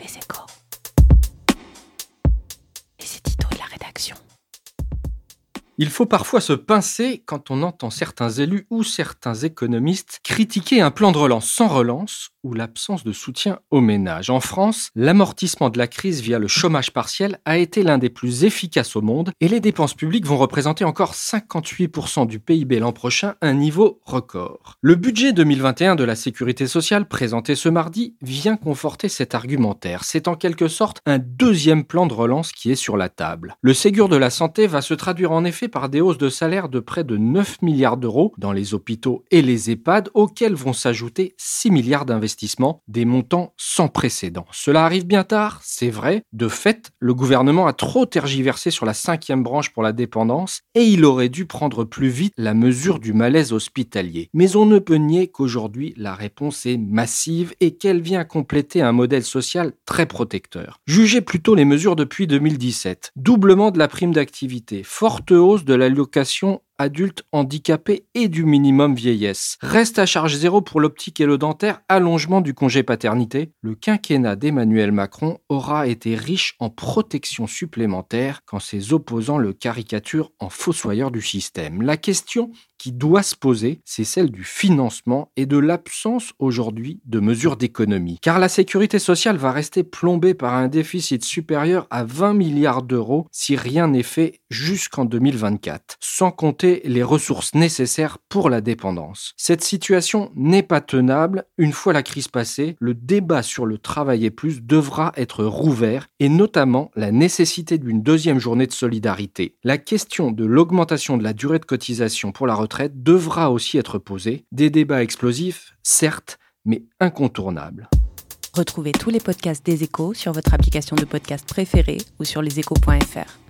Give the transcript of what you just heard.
Les Il faut parfois se pincer quand on entend certains élus ou certains économistes critiquer un plan de relance sans relance ou l'absence de soutien aux ménages. En France, l'amortissement de la crise via le chômage partiel a été l'un des plus efficaces au monde et les dépenses publiques vont représenter encore 58% du PIB l'an prochain, un niveau record. Le budget 2021 de la sécurité sociale présenté ce mardi vient conforter cet argumentaire. C'est en quelque sorte un deuxième plan de relance qui est sur la table. Le Ségur de la santé va se traduire en effet par des hausses de salaire de près de 9 milliards d'euros dans les hôpitaux et les EHPAD, auxquels vont s'ajouter 6 milliards d'investissements, des montants sans précédent. Cela arrive bien tard, c'est vrai. De fait, le gouvernement a trop tergiversé sur la cinquième branche pour la dépendance et il aurait dû prendre plus vite la mesure du malaise hospitalier. Mais on ne peut nier qu'aujourd'hui, la réponse est massive et qu'elle vient compléter un modèle social très protecteur. Jugez plutôt les mesures depuis 2017. Doublement de la prime d'activité, forte hausse de l'allocation adulte handicapé et du minimum vieillesse. Reste à charge zéro pour l'optique et le dentaire, allongement du congé paternité. Le quinquennat d'Emmanuel Macron aura été riche en protection supplémentaire quand ses opposants le caricaturent en fossoyeur du système. La question qui doit se poser, c'est celle du financement et de l'absence aujourd'hui de mesures d'économie. Car la sécurité sociale va rester plombée par un déficit supérieur à 20 milliards d'euros si rien n'est fait jusqu'en 2024, sans compter les ressources nécessaires pour la dépendance. Cette situation n'est pas tenable. Une fois la crise passée, le débat sur le travailler plus devra être rouvert et notamment la nécessité d'une deuxième journée de solidarité. La question de l'augmentation de la durée de cotisation pour la retraite devra aussi être posée. Des débats explosifs, certes, mais incontournables. Retrouvez tous les podcasts des échos sur votre application de podcast préférée ou sur leséchos.fr.